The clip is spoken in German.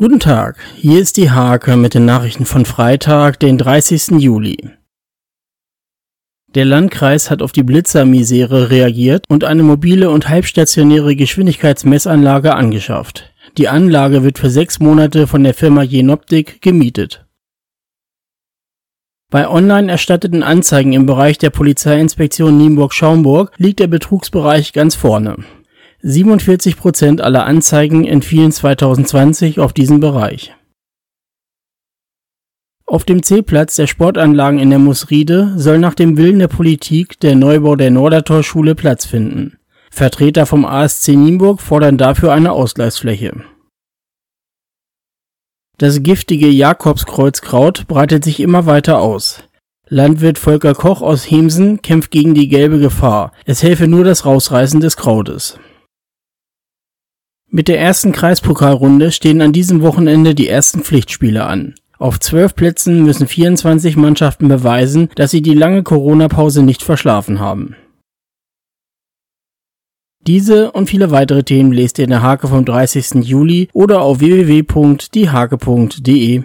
Guten Tag, hier ist die Hake mit den Nachrichten von Freitag, den 30. Juli. Der Landkreis hat auf die Blitzermisere reagiert und eine mobile und halbstationäre Geschwindigkeitsmessanlage angeschafft. Die Anlage wird für sechs Monate von der Firma Jenoptik gemietet. Bei online erstatteten Anzeigen im Bereich der Polizeiinspektion Nienburg-Schaumburg liegt der Betrugsbereich ganz vorne. 47 Prozent aller Anzeigen entfielen 2020 auf diesen Bereich. Auf dem C-Platz der Sportanlagen in der Musriede soll nach dem Willen der Politik der Neubau der Nordertorschule Platz finden. Vertreter vom ASC Nienburg fordern dafür eine Ausgleichsfläche. Das giftige Jakobskreuzkraut breitet sich immer weiter aus. Landwirt Volker Koch aus Hemsen kämpft gegen die gelbe Gefahr. Es helfe nur das Rausreißen des Krautes. Mit der ersten Kreispokalrunde stehen an diesem Wochenende die ersten Pflichtspiele an. Auf zwölf Plätzen müssen 24 Mannschaften beweisen, dass sie die lange Corona-Pause nicht verschlafen haben. Diese und viele weitere Themen lest ihr in der Hake vom 30. Juli oder auf www.diehake.de.